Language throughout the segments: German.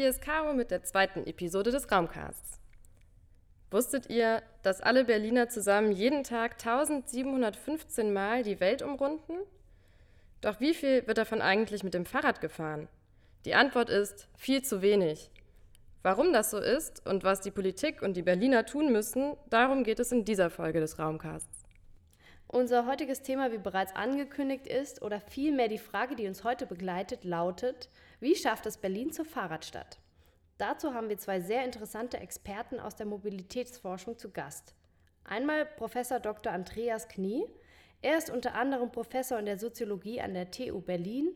hier ist Caro mit der zweiten Episode des Raumcasts. Wusstet ihr, dass alle Berliner zusammen jeden Tag 1715 Mal die Welt umrunden? Doch wie viel wird davon eigentlich mit dem Fahrrad gefahren? Die Antwort ist viel zu wenig. Warum das so ist und was die Politik und die Berliner tun müssen, darum geht es in dieser Folge des Raumcasts. Unser heutiges Thema, wie bereits angekündigt ist, oder vielmehr die Frage, die uns heute begleitet, lautet, wie schafft es Berlin zur Fahrradstadt? Dazu haben wir zwei sehr interessante Experten aus der Mobilitätsforschung zu Gast. Einmal Professor Dr. Andreas Knie. Er ist unter anderem Professor in der Soziologie an der TU Berlin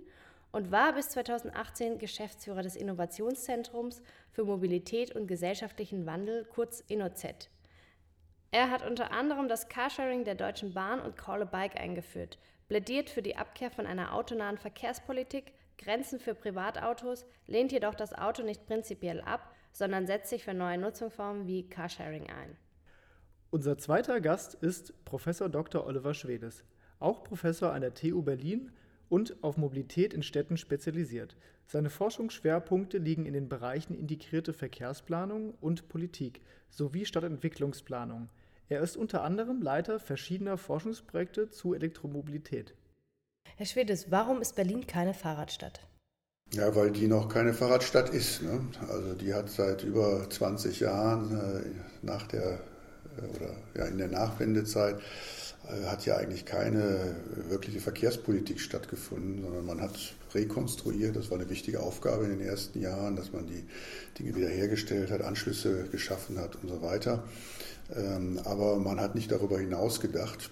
und war bis 2018 Geschäftsführer des Innovationszentrums für Mobilität und gesellschaftlichen Wandel, kurz InnoZ. Er hat unter anderem das Carsharing der Deutschen Bahn und Call a Bike eingeführt, plädiert für die Abkehr von einer autonahen Verkehrspolitik, Grenzen für Privatautos, lehnt jedoch das Auto nicht prinzipiell ab, sondern setzt sich für neue Nutzungsformen wie Carsharing ein. Unser zweiter Gast ist Professor Dr. Oliver Schwedes, auch Professor an der TU Berlin und auf Mobilität in Städten spezialisiert. Seine Forschungsschwerpunkte liegen in den Bereichen integrierte Verkehrsplanung und Politik sowie Stadtentwicklungsplanung. Er ist unter anderem Leiter verschiedener Forschungsprojekte zu Elektromobilität. Herr Schwedes, warum ist Berlin keine Fahrradstadt? Ja, weil die noch keine Fahrradstadt ist. Ne? Also die hat seit über 20 Jahren äh, nach der äh, oder ja, in der Nachwendezeit äh, hat ja eigentlich keine wirkliche Verkehrspolitik stattgefunden, sondern man hat rekonstruiert. Das war eine wichtige Aufgabe in den ersten Jahren, dass man die Dinge wiederhergestellt hat, Anschlüsse geschaffen hat und so weiter. Ähm, aber man hat nicht darüber hinaus gedacht.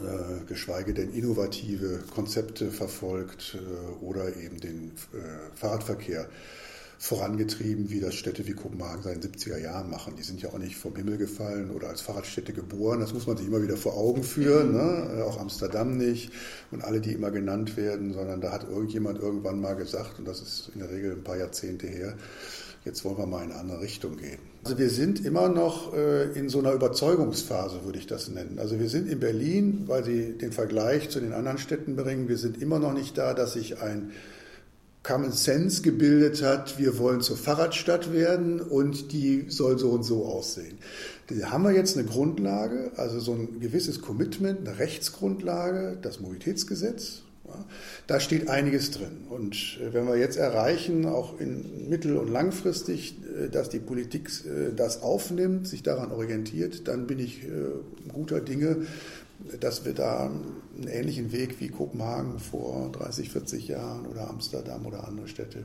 Äh, geschweige denn innovative Konzepte verfolgt äh, oder eben den äh, Fahrradverkehr vorangetrieben, wie das Städte wie Kopenhagen seit den 70er Jahren machen. Die sind ja auch nicht vom Himmel gefallen oder als Fahrradstädte geboren. Das muss man sich immer wieder vor Augen führen. Ne? Auch Amsterdam nicht und alle, die immer genannt werden, sondern da hat irgendjemand irgendwann mal gesagt, und das ist in der Regel ein paar Jahrzehnte her, jetzt wollen wir mal in eine andere Richtung gehen. Also wir sind immer noch äh, in so einer Überzeugungsphase, würde ich das nennen. Also wir sind in Berlin, weil Sie den Vergleich zu den anderen Städten bringen, wir sind immer noch nicht da, dass sich ein Common Sense gebildet hat, wir wollen zur Fahrradstadt werden und die soll so und so aussehen. Da haben wir jetzt eine Grundlage, also so ein gewisses Commitment, eine Rechtsgrundlage, das Mobilitätsgesetz, da steht einiges drin. Und äh, wenn wir jetzt erreichen, auch in mittel- und langfristig, äh, dass die Politik äh, das aufnimmt, sich daran orientiert, dann bin ich guter Dinge, dass wir da einen ähnlichen Weg wie Kopenhagen vor 30, 40 Jahren oder Amsterdam oder andere Städte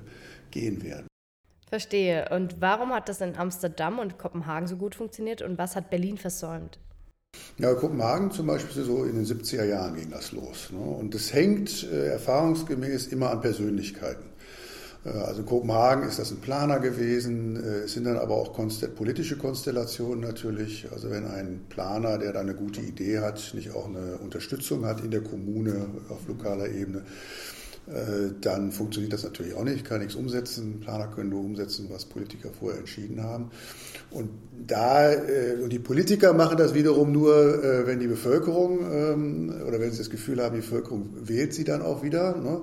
gehen werden. Verstehe. Und warum hat das in Amsterdam und Kopenhagen so gut funktioniert und was hat Berlin versäumt? Ja, Kopenhagen zum Beispiel, so in den 70er Jahren ging das los. Ne? Und das hängt äh, erfahrungsgemäß immer an Persönlichkeiten. Äh, also in Kopenhagen ist das ein Planer gewesen, äh, es sind dann aber auch konst politische Konstellationen natürlich. Also wenn ein Planer, der da eine gute Idee hat, nicht auch eine Unterstützung hat in der Kommune auf lokaler Ebene, dann funktioniert das natürlich auch nicht. Ich kann nichts umsetzen. Planer können nur umsetzen, was Politiker vorher entschieden haben. Und da, äh, und die Politiker machen das wiederum nur, äh, wenn die Bevölkerung ähm, oder wenn sie das Gefühl haben, die Bevölkerung wählt sie dann auch wieder. Ne?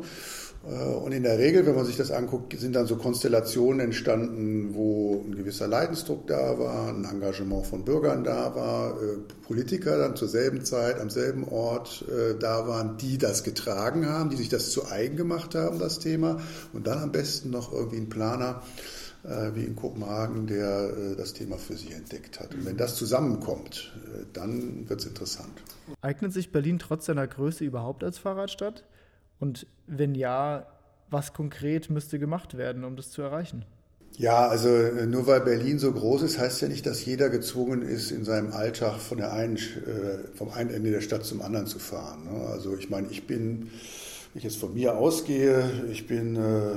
Äh, und in der Regel, wenn man sich das anguckt, sind dann so Konstellationen entstanden, wo ein gewisser Leidensdruck da war, ein Engagement von Bürgern da war, äh, Politiker dann zur selben Zeit am selben Ort äh, da waren, die das getragen haben, die sich das zu eigen gemacht haben, das Thema. Und dann am besten noch irgendwie ein Planer wie in Kopenhagen, der das Thema für sich entdeckt hat. Und wenn das zusammenkommt, dann wird es interessant. Eignet sich Berlin trotz seiner Größe überhaupt als Fahrradstadt? Und wenn ja, was konkret müsste gemacht werden, um das zu erreichen? Ja, also äh, nur weil Berlin so groß ist, heißt ja nicht, dass jeder gezwungen ist, in seinem Alltag von der einen, äh, vom einen Ende der Stadt zum anderen zu fahren. Ne? Also ich meine, ich bin, wenn ich jetzt von mir ausgehe, ich bin äh,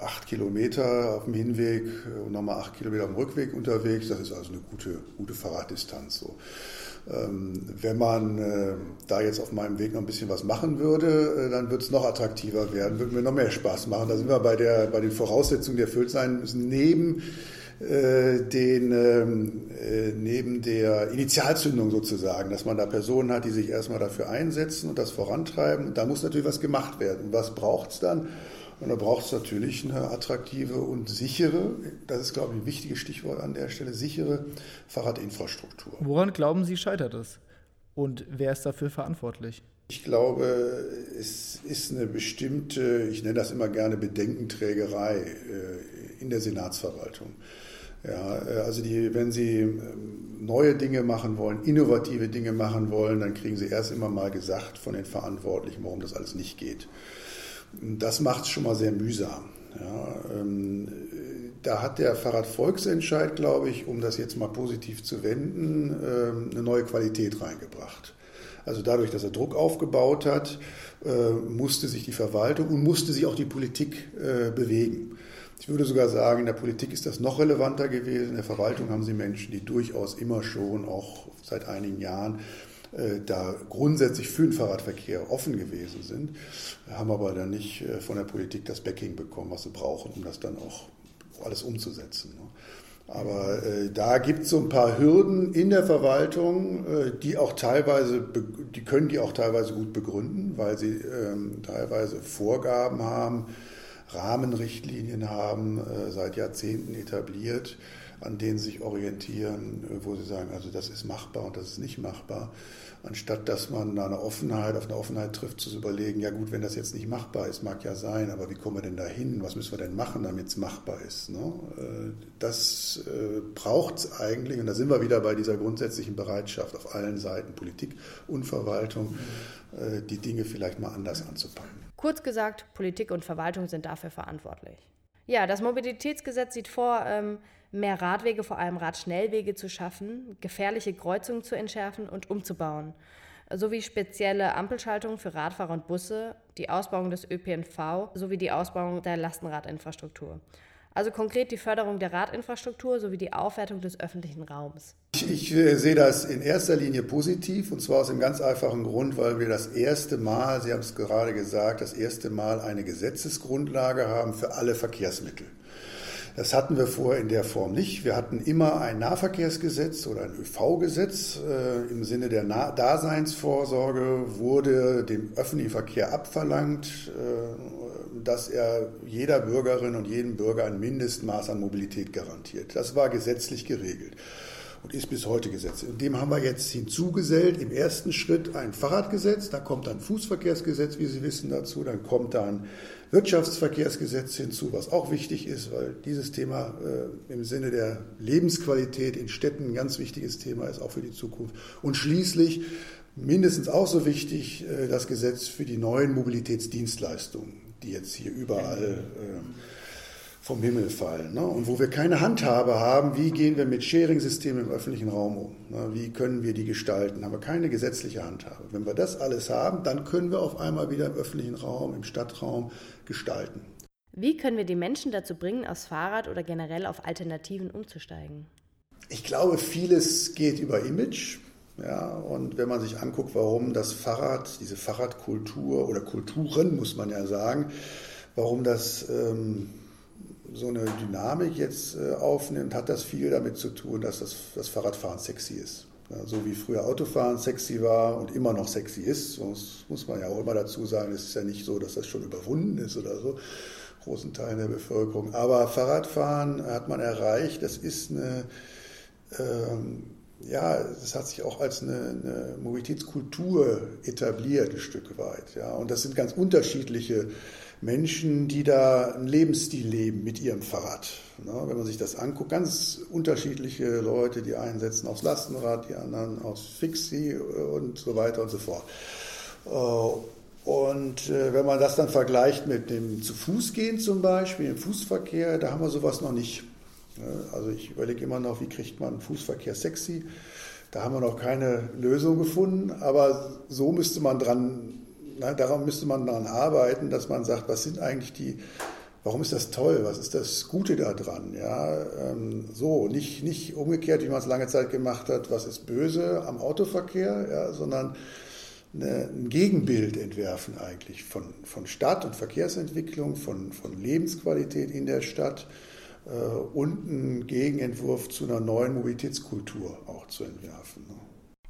acht Kilometer auf dem Hinweg und nochmal acht Kilometer auf dem Rückweg unterwegs. Das ist also eine gute, gute Fahrraddistanz. So. Ähm, wenn man äh, da jetzt auf meinem Weg noch ein bisschen was machen würde, äh, dann würde es noch attraktiver werden, würde mir noch mehr Spaß machen. Da sind wir bei, der, bei den Voraussetzungen, die erfüllt sein müssen, neben äh, den, ähm, neben der Initialzündung sozusagen, dass man da Personen hat, die sich erstmal dafür einsetzen und das vorantreiben. Da muss natürlich was gemacht werden. Und was braucht es dann? Und da braucht es natürlich eine attraktive und sichere, das ist, glaube ich, ein wichtiges Stichwort an der Stelle, sichere Fahrradinfrastruktur. Woran glauben Sie, scheitert es? Und wer ist dafür verantwortlich? Ich glaube, es ist eine bestimmte, ich nenne das immer gerne Bedenkenträgerei äh, in der Senatsverwaltung. Ja, äh, also die, wenn Sie ähm, neue Dinge machen wollen, innovative Dinge machen wollen, dann kriegen Sie erst immer mal gesagt von den Verantwortlichen, warum das alles nicht geht. Das macht es schon mal sehr mühsam. Ja, ähm, da hat der Fahrradvolksentscheid, glaube ich, um das jetzt mal positiv zu wenden, ähm, eine neue Qualität reingebracht. Also dadurch, dass er Druck aufgebaut hat, äh, musste sich die Verwaltung und musste sich auch die Politik äh, bewegen. Ich würde sogar sagen, in der Politik ist das noch relevanter gewesen. In der Verwaltung haben Sie Menschen, die durchaus immer schon, auch seit einigen Jahren, da grundsätzlich für den Fahrradverkehr offen gewesen sind, haben aber dann nicht äh, von der Politik das Backing bekommen, was sie brauchen, um das dann auch alles umzusetzen. Ne? Aber äh, da gibt es so ein paar Hürden in der Verwaltung, äh, die auch teilweise, die können die auch teilweise gut begründen, weil sie ähm, teilweise Vorgaben haben, Rahmenrichtlinien haben, äh, seit Jahrzehnten etabliert, an denen sich orientieren, äh, wo sie sagen, also das ist machbar und das ist nicht machbar. Anstatt dass man eine Offenheit, auf eine Offenheit trifft, zu überlegen, ja gut, wenn das jetzt nicht machbar ist, mag ja sein, aber wie kommen wir denn da hin? Was müssen wir denn machen, damit es machbar ist? Ne? Äh, das braucht es eigentlich, und da sind wir wieder bei dieser grundsätzlichen Bereitschaft auf allen Seiten, Politik und Verwaltung, die Dinge vielleicht mal anders anzupacken. Kurz gesagt, Politik und Verwaltung sind dafür verantwortlich. Ja, das Mobilitätsgesetz sieht vor, ähm, mehr Radwege, vor allem Radschnellwege zu schaffen, gefährliche Kreuzungen zu entschärfen und umzubauen, sowie spezielle Ampelschaltungen für Radfahrer und Busse, die Ausbauung des ÖPNV sowie die Ausbauung der Lastenradinfrastruktur. Also konkret die Förderung der Radinfrastruktur sowie die Aufwertung des öffentlichen Raums. Ich, ich äh, sehe das in erster Linie positiv und zwar aus dem ganz einfachen Grund, weil wir das erste Mal, Sie haben es gerade gesagt, das erste Mal eine Gesetzesgrundlage haben für alle Verkehrsmittel. Das hatten wir vorher in der Form nicht. Wir hatten immer ein Nahverkehrsgesetz oder ein ÖV-Gesetz. Äh, Im Sinne der Daseinsvorsorge wurde dem öffentlichen Verkehr abverlangt, äh, dass er jeder Bürgerin und jedem Bürger ein Mindestmaß an Mobilität garantiert. Das war gesetzlich geregelt und ist bis heute Gesetz. Und dem haben wir jetzt hinzugesellt im ersten Schritt ein Fahrradgesetz, da kommt dann Fußverkehrsgesetz, wie Sie wissen, dazu, dann kommt dann Wirtschaftsverkehrsgesetz hinzu, was auch wichtig ist, weil dieses Thema äh, im Sinne der Lebensqualität in Städten ein ganz wichtiges Thema ist, auch für die Zukunft. Und schließlich mindestens auch so wichtig äh, das Gesetz für die neuen Mobilitätsdienstleistungen, die jetzt hier überall äh, vom Himmel fallen. Ne? Und wo wir keine Handhabe haben, wie gehen wir mit Sharing-Systemen im öffentlichen Raum um? Ne? Wie können wir die gestalten? Haben wir keine gesetzliche Handhabe. Wenn wir das alles haben, dann können wir auf einmal wieder im öffentlichen Raum, im Stadtraum gestalten. Wie können wir die Menschen dazu bringen, aufs Fahrrad oder generell auf Alternativen umzusteigen? Ich glaube, vieles geht über Image. Ja, und wenn man sich anguckt, warum das Fahrrad, diese Fahrradkultur oder Kulturen, muss man ja sagen, warum das ähm, so eine Dynamik jetzt äh, aufnimmt, hat das viel damit zu tun, dass das, das Fahrradfahren sexy ist. Ja, so wie früher Autofahren sexy war und immer noch sexy ist, das muss man ja auch immer dazu sagen, es ist ja nicht so, dass das schon überwunden ist oder so, großen Teilen der Bevölkerung. Aber Fahrradfahren hat man erreicht, das ist eine, ähm, ja, es hat sich auch als eine, eine, Mobilitätskultur etabliert, ein Stück weit. Ja. Und das sind ganz unterschiedliche Menschen, die da einen Lebensstil leben mit ihrem Fahrrad. wenn man sich das anguckt, ganz unterschiedliche Leute, die einen setzen aufs Lastenrad, die anderen aufs Fixie und so weiter und so fort. Äh, und äh, wenn man das dann vergleicht mit dem zu Fuß gehen zum Beispiel, im Fußverkehr, da haben wir sowas noch nicht. Also ich überlege immer noch, wie kriegt man Fußverkehr sexy. Da haben wir noch keine Lösung gefunden, aber so müsste man dran na, daran müsste man daran arbeiten, dass man sagt, was sind eigentlich die, warum ist das toll, was ist das Gute daran? Ja, ähm, so, nicht, nicht umgekehrt, wie man es lange Zeit gemacht hat, was ist böse am Autoverkehr, ja, sondern eine, ein Gegenbild entwerfen eigentlich von, von Stadt und Verkehrsentwicklung, von, von Lebensqualität in der Stadt und einen Gegenentwurf zu einer neuen Mobilitätskultur auch zu entwerfen. Ne?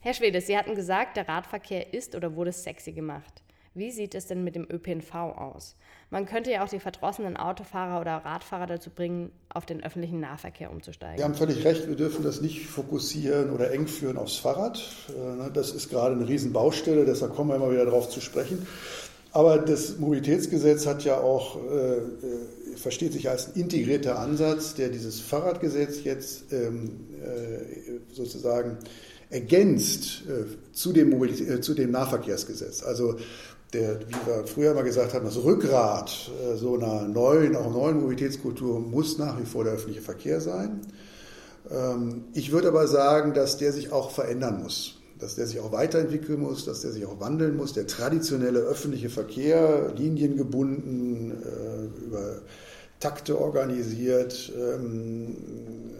Herr Schwede, Sie hatten gesagt, der Radverkehr ist oder wurde sexy gemacht. Wie sieht es denn mit dem ÖPNV aus? Man könnte ja auch die verdrossenen Autofahrer oder Radfahrer dazu bringen, auf den öffentlichen Nahverkehr umzusteigen. Sie haben völlig recht, wir dürfen das nicht fokussieren oder eng führen aufs Fahrrad. Äh, ne, das ist gerade eine Riesenbaustelle, deshalb kommen wir immer wieder darauf zu sprechen. Aber das Mobilitätsgesetz hat ja auch, äh, äh, versteht sich als integrierter Ansatz, der dieses Fahrradgesetz jetzt ähm, äh, sozusagen ergänzt äh, zu, dem äh, zu dem Nahverkehrsgesetz. Also der, wie wir früher mal gesagt haben, das Rückgrat äh, so einer neuen, auch neuen Mobilitätskultur muss nach wie vor der öffentliche Verkehr sein. Ähm, ich würde aber sagen, dass der sich auch verändern muss, dass der sich auch weiterentwickeln muss, dass der sich auch wandeln muss. Der traditionelle öffentliche Verkehr, liniengebunden, äh, über Takte organisiert, ähm,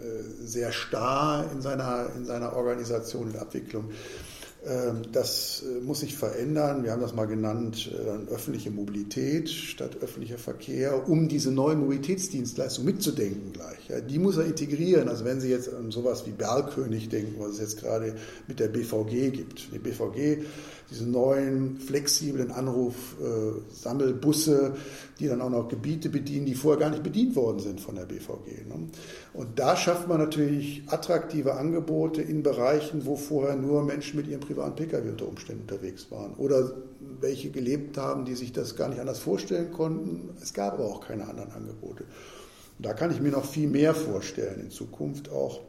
äh, sehr starr in seiner, in seiner Organisation und Abwicklung das äh, muss sich verändern. Wir haben das mal genannt, äh, öffentliche Mobilität statt öffentlicher Verkehr, um diese neue Mobilitätsdienstleistung mitzudenken gleich. die muss er integrieren. Also wenn Sie jetzt an sowas wie Bergkönig denken, was es jetzt gerade mit der BVG gibt. Die BVG diese neuen flexiblen Anruf-Sammelbusse, die dann auch noch Gebiete bedienen, die vorher gar nicht bedient worden sind von der BVG. Ne? Und da schafft man natürlich attraktive Angebote in Bereichen, wo vorher nur Menschen mit ihrem privaten Pkw unter Umständen unterwegs waren oder welche gelebt haben, die sich das gar nicht anders vorstellen konnten. Es gab aber auch keine anderen Angebote. Da kann ich mir noch viel mehr vorstellen in Zukunft auch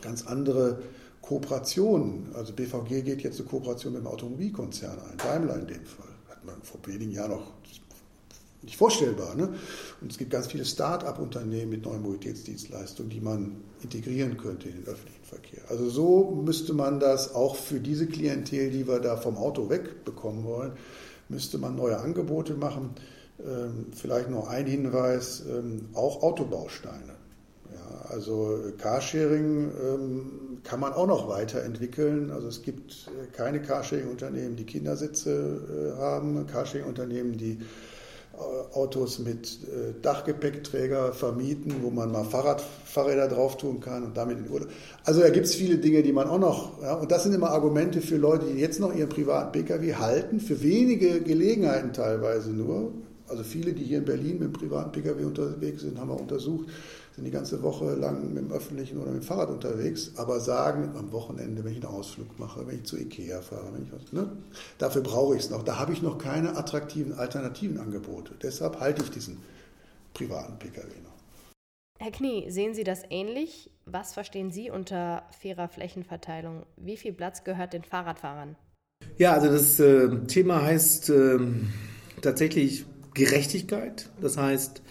ganz andere Kooperationen. Also BVG geht jetzt eine Kooperation mit dem Automobilkonzern ein, Daimler in dem Fall. Hat man vor wenigen Jahren noch nicht vorstellbar. Ne? Und es gibt ganz viele Start-up-Unternehmen mit neuen Mobilitätsdienstleistungen, die man integrieren könnte in den öffentlichen Verkehr. Also so müsste man das auch für diese Klientel, die wir da vom Auto wegbekommen wollen, müsste man neue Angebote machen. Ähm, vielleicht noch ein Hinweis, ähm, auch Autobausteine. Ja, also Carsharing ähm, kann man auch noch weiterentwickeln. Also es gibt äh, keine Carsharing-Unternehmen, die Kindersitze äh, haben, Carsharing-Unternehmen, die äh, Autos mit Dachgepäckträger vermieten, wo man mal Fahrrad, Fahrräder drauf tun kann und damit in Urlaub. Also da gibt es viele Dinge, die man auch noch, ja, und das sind immer Argumente für Leute, die jetzt noch ihren privaten Pkw halten, für wenige Gelegenheiten teilweise nur. Also viele, die hier in Berlin mit dem privaten Pkw unterwegs sind, haben wir untersucht, sind die ganze Woche lang mit dem öffentlichen oder mit dem Fahrrad unterwegs, aber sagen am Wochenende, wenn ich einen Ausflug mache, wenn ich zu Ikea fahre, wenn ich was, ne, dafür brauche ich es noch. Da habe ich noch keine attraktiven alternativen Angebote. Deshalb halte ich diesen privaten Pkw noch. Herr Knie, sehen Sie das ähnlich? Was verstehen Sie unter fairer Flächenverteilung? Wie viel Platz gehört den Fahrradfahrern? Ja, also das äh, Thema heißt äh, tatsächlich Gerechtigkeit. Das heißt,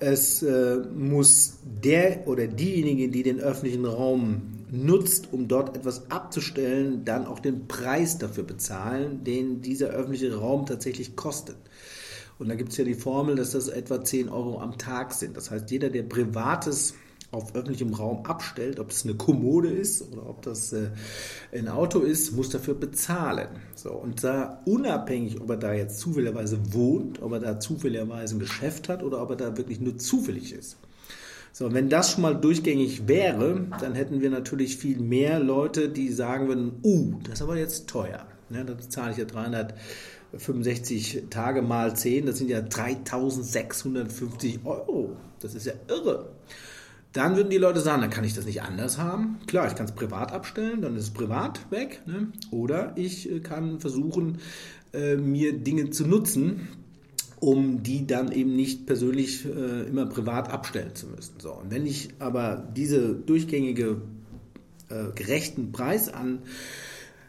es äh, muss der oder diejenige, die den öffentlichen Raum nutzt, um dort etwas abzustellen, dann auch den Preis dafür bezahlen, den dieser öffentliche Raum tatsächlich kostet. Und da gibt es ja die Formel, dass das etwa 10 Euro am Tag sind. Das heißt, jeder, der privates auf öffentlichem Raum abstellt, ob es eine Kommode ist oder ob das äh, ein Auto ist, muss dafür bezahlen. So, und da unabhängig, ob er da jetzt zufälligerweise wohnt, ob er da zufälligerweise ein Geschäft hat oder ob er da wirklich nur zufällig ist. So, wenn das schon mal durchgängig wäre, dann hätten wir natürlich viel mehr Leute, die sagen würden, uh, das ist aber jetzt teuer. Ja, da zahle ich ja 365 Tage mal 10, das sind ja 3650 Euro. Das ist ja irre. Dann würden die Leute sagen, dann kann ich das nicht anders haben. Klar, ich kann es privat abstellen, dann ist es privat weg. Ne? Oder ich äh, kann versuchen, äh, mir Dinge zu nutzen, um die dann eben nicht persönlich äh, immer privat abstellen zu müssen. So, und wenn ich aber diese durchgängige äh, gerechten Preis an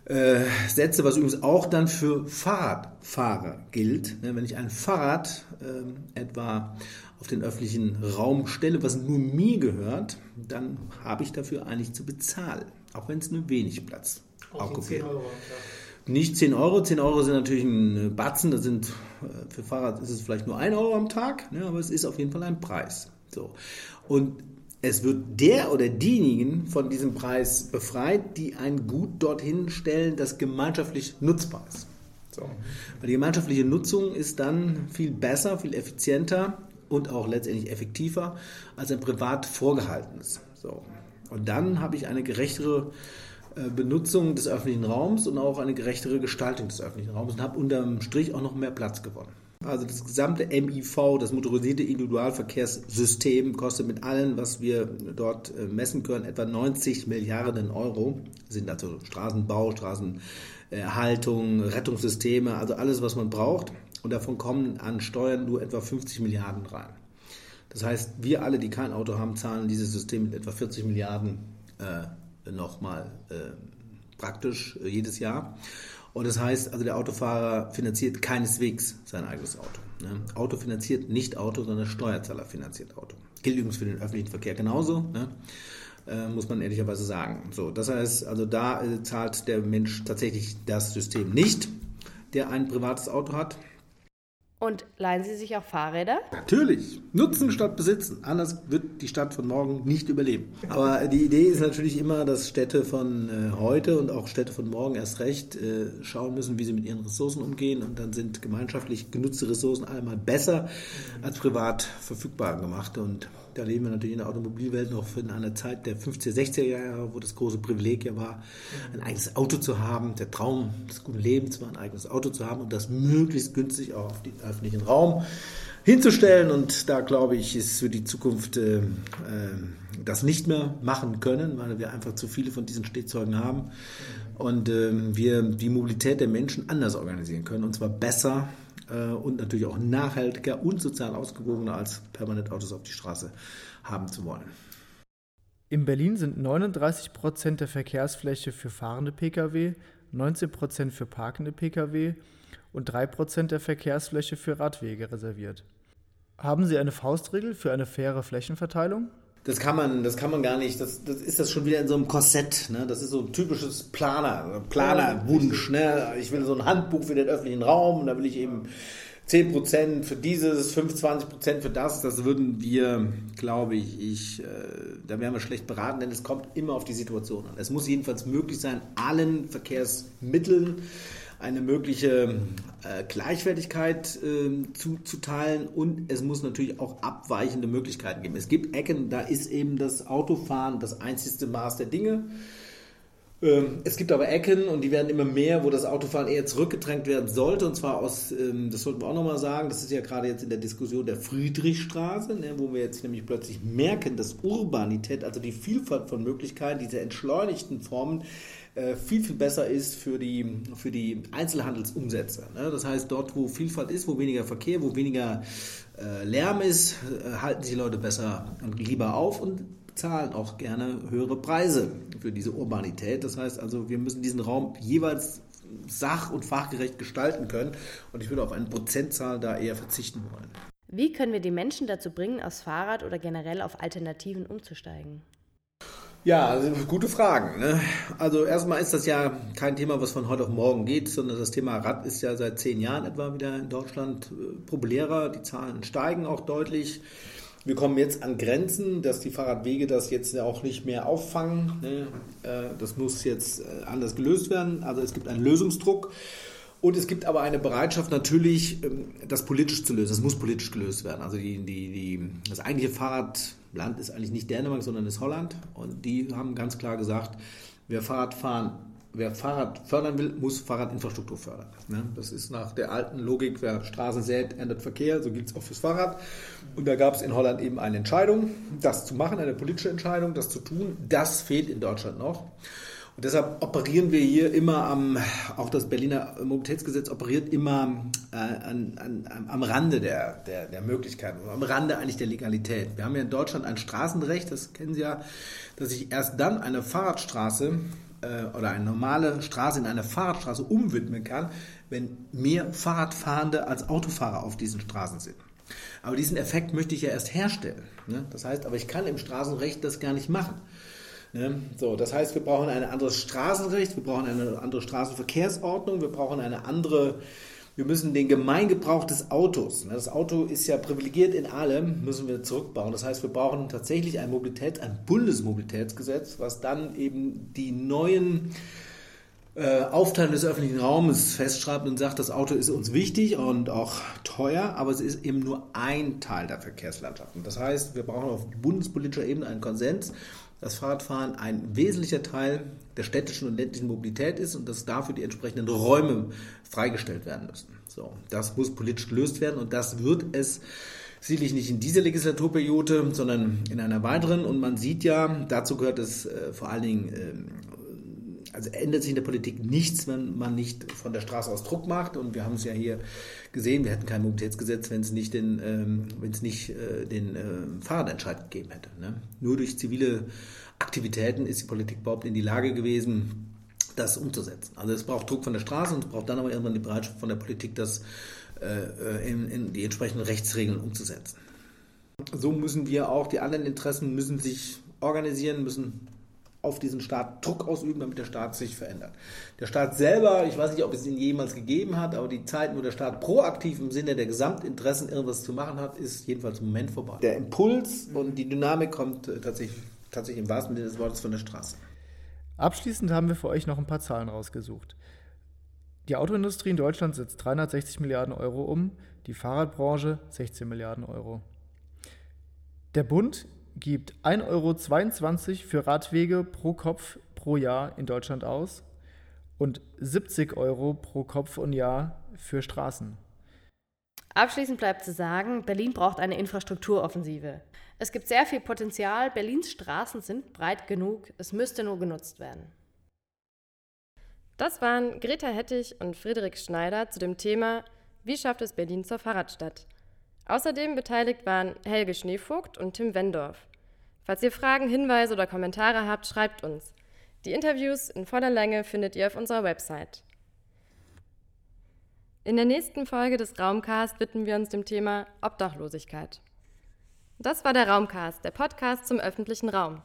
äh, was übrigens auch dann für Fahrradfahrer gilt. Ne? Wenn ich ein Fahrrad äh, etwa auf den öffentlichen Raum stelle, was nur mir gehört, dann habe ich dafür eigentlich zu bezahlen, auch wenn es nur wenig Platz okkupiert. Nicht 10 Euro, 10 Euro sind natürlich ein Batzen, das sind äh, für Fahrrad ist es vielleicht nur 1 Euro am Tag, ne, aber es ist auf jeden Fall ein Preis. So. Und es wird der oder diejenigen von diesem Preis befreit, die ein Gut dorthin stellen, das gemeinschaftlich nutzbar ist. So. Weil die gemeinschaftliche Nutzung ist dann viel besser, viel effizienter und auch letztendlich effektiver als ein privat vorgehaltenes. So. Und dann habe ich eine gerechtere äh, Benutzung des öffentlichen Raums und auch eine gerechtere Gestaltung des öffentlichen Raums und habe unterm Strich auch noch mehr Platz gewonnen. Also das gesamte MIV, das motorisierte Individualverkehrssystem, kostet mit allem, was wir dort äh, messen können, etwa 90 Milliarden Euro. Das sind also Straßenbau, Straßenerhaltung, Rettungssysteme, also alles, was man braucht. Und davon kommen an Steuern nur etwa 50 Milliarden rein. Das heißt, wir alle, die kein Auto haben, zahlen dieses System mit etwa 40 Milliarden äh, nochmal äh, praktisch äh, jedes Jahr. Und das heißt, also der Autofahrer finanziert keineswegs sein eigenes Auto. Ne? Auto finanziert nicht Auto, sondern Steuerzahler finanziert Auto. Gilt übrigens für den öffentlichen Verkehr genauso, ne? äh, muss man ehrlicherweise sagen. So, das heißt, also da äh, zahlt der Mensch tatsächlich das System nicht, der ein privates Auto hat. Und leihen Sie sich auch Fahrräder? Natürlich. Nutzen statt besitzen. Anders wird die Stadt von morgen nicht überleben. Aber die Idee ist natürlich immer, dass Städte von äh, heute und auch Städte von morgen erst recht äh, schauen müssen, wie sie mit ihren Ressourcen umgehen. Und dann sind gemeinschaftlich genutzte Ressourcen einmal besser als privat verfügbar gemacht. Und da leben wir natürlich in der Automobilwelt noch in einer Zeit der 50er, 60er Jahre, wo das große Privileg ja war, ein eigenes Auto zu haben. Der Traum des guten Lebens war, ein eigenes Auto zu haben und das möglichst günstig auch auf den öffentlichen Raum hinzustellen. Und da glaube ich, ist für die Zukunft äh, äh, das nicht mehr machen können, weil wir einfach zu viele von diesen Stehzeugen haben und äh, wir die Mobilität der Menschen anders organisieren können und zwar besser äh, und natürlich auch nachhaltiger und sozial ausgewogener als permanent Autos auf die Straße haben zu wollen. In Berlin sind 39 Prozent der Verkehrsfläche für fahrende Pkw, 19 Prozent für parkende Pkw und 3 Prozent der Verkehrsfläche für Radwege reserviert. Haben Sie eine Faustregel für eine faire Flächenverteilung? Das kann man, das kann man gar nicht. Das, das ist das schon wieder in so einem Korsett. Ne? Das ist so ein typisches Planer, Planerwunsch. Ne? Ich will so ein Handbuch für den öffentlichen Raum und da will ich eben 10% für dieses, 25% für das. Das würden wir, glaube ich, ich äh, da wären wir schlecht beraten, denn es kommt immer auf die Situation an. Es muss jedenfalls möglich sein, allen Verkehrsmitteln eine mögliche äh, Gleichwertigkeit äh, zuzuteilen und es muss natürlich auch abweichende Möglichkeiten geben. Es gibt Ecken, da ist eben das Autofahren das einzigste Maß der Dinge. Ähm, es gibt aber Ecken und die werden immer mehr, wo das Autofahren eher zurückgedrängt werden sollte. Und zwar aus, ähm, das sollten wir auch nochmal sagen, das ist ja gerade jetzt in der Diskussion der Friedrichstraße, ne, wo wir jetzt nämlich plötzlich merken, dass Urbanität, also die Vielfalt von Möglichkeiten, diese entschleunigten Formen, viel, viel besser ist für die, für die Einzelhandelsumsätze. Ne? Das heißt, dort, wo Vielfalt ist, wo weniger Verkehr, wo weniger äh, Lärm ist, äh, halten sich Leute besser und lieber auf und zahlen auch gerne höhere Preise für diese Urbanität. Das heißt also, wir müssen diesen Raum jeweils sach- und fachgerecht gestalten können. Und ich würde auf eine Prozentzahl da eher verzichten wollen. Wie können wir die Menschen dazu bringen, aufs Fahrrad oder generell auf Alternativen umzusteigen? Ja, also gute Fragen. Ne? Also erstmal ist das ja kein Thema, was von heute auf morgen geht, sondern das Thema Rad ist ja seit zehn Jahren etwa wieder in Deutschland äh, populärer. Die Zahlen steigen auch deutlich. Wir kommen jetzt an Grenzen, dass die Fahrradwege das jetzt auch nicht mehr auffangen. Ne? Äh, das muss jetzt äh, anders gelöst werden. Also es gibt einen Lösungsdruck. Und es gibt aber eine Bereitschaft natürlich, ähm, das politisch zu lösen. Das muss politisch gelöst werden. Also die, die, die, das eigentliche Fahrrad Land ist eigentlich nicht Dänemark, sondern ist Holland. Und die haben ganz klar gesagt, wer Fahrrad fahren, wer Fahrrad fördern will, muss Fahrradinfrastruktur fördern. Ne? Das ist nach der alten Logik, wer Straßen sät, ändert Verkehr, so gilt es auch fürs Fahrrad. Und da gab es in Holland eben eine Entscheidung, das zu machen, eine politische Entscheidung, das zu tun. Das fehlt in Deutschland noch. Und deshalb operieren wir hier immer am, auch das Berliner Mobilitätsgesetz operiert immer äh, an, an, am Rande der, der, der Möglichkeiten, am Rande eigentlich der Legalität. Wir haben ja in Deutschland ein Straßenrecht, das kennen Sie ja, dass sich erst dann eine Fahrradstraße äh, oder eine normale Straße in eine Fahrradstraße umwidmen kann, wenn mehr Fahrradfahrende als Autofahrer auf diesen Straßen sind. Aber diesen Effekt möchte ich ja erst herstellen. Ne? Das heißt, aber ich kann im Straßenrecht das gar nicht machen. Ne? So, das heißt, wir brauchen ein anderes Straßenrecht, wir brauchen eine andere Straßenverkehrsordnung, wir brauchen eine andere, wir müssen den Gemeingebrauch des Autos, ne? das Auto ist ja privilegiert in allem, müssen wir zurückbauen. Das heißt, wir brauchen tatsächlich ein Mobilität, ein Bundesmobilitätsgesetz, was dann eben die neuen äh, Aufteilung des öffentlichen Raumes festschreibt und sagt, das Auto ist uns wichtig und auch teuer, aber es ist eben nur ein Teil der Verkehrslandschaft. Und das heißt, wir brauchen auf bundespolitischer Ebene einen Konsens, dass Fahrradfahren ein wesentlicher Teil der städtischen und ländlichen Mobilität ist und dass dafür die entsprechenden Räume freigestellt werden müssen. So, das muss politisch gelöst werden und das wird es sicherlich nicht in dieser Legislaturperiode, sondern in einer weiteren. Und man sieht ja, dazu gehört es äh, vor allen Dingen, äh, also ändert sich in der Politik nichts, wenn man nicht von der Straße aus Druck macht. Und wir haben es ja hier gesehen, wir hätten kein Mobilitätsgesetz, wenn es nicht den, ähm, wenn es nicht äh, den äh, Fahrradentscheid gegeben hätte. Ne? Nur durch zivile Aktivitäten ist die Politik überhaupt in die Lage gewesen, das umzusetzen. Also es braucht Druck von der Straße und es braucht dann aber irgendwann die Bereitschaft von der Politik, das äh, in, in die entsprechenden Rechtsregeln umzusetzen. So müssen wir auch, die anderen Interessen müssen sich organisieren, müssen auf diesen Staat Druck ausüben, damit der Staat sich verändert. Der Staat selber, ich weiß nicht, ob es ihn jemals gegeben hat, aber die Zeiten, wo der Staat proaktiv im Sinne der Gesamtinteressen irgendwas zu machen hat, ist jedenfalls im Moment vorbei. Der Impuls und die Dynamik kommt äh, tatsächlich, tatsächlich im wahrsten Sinne des Wortes von der Straße. Abschließend haben wir für euch noch ein paar Zahlen rausgesucht. Die Autoindustrie in Deutschland setzt 360 Milliarden Euro um, die Fahrradbranche 16 Milliarden Euro. Der Bund gibt 1,22 Euro für Radwege pro Kopf pro Jahr in Deutschland aus und 70 Euro pro Kopf und Jahr für Straßen. Abschließend bleibt zu sagen, Berlin braucht eine Infrastrukturoffensive. Es gibt sehr viel Potenzial, Berlins Straßen sind breit genug, es müsste nur genutzt werden. Das waren Greta Hettich und Friedrich Schneider zu dem Thema Wie schafft es Berlin zur Fahrradstadt? Außerdem beteiligt waren Helge Schneevogt und Tim Wendorf. Falls ihr Fragen, Hinweise oder Kommentare habt, schreibt uns. Die Interviews in voller Länge findet ihr auf unserer Website. In der nächsten Folge des Raumcast widmen wir uns dem Thema Obdachlosigkeit. Das war der Raumcast, der Podcast zum öffentlichen Raum.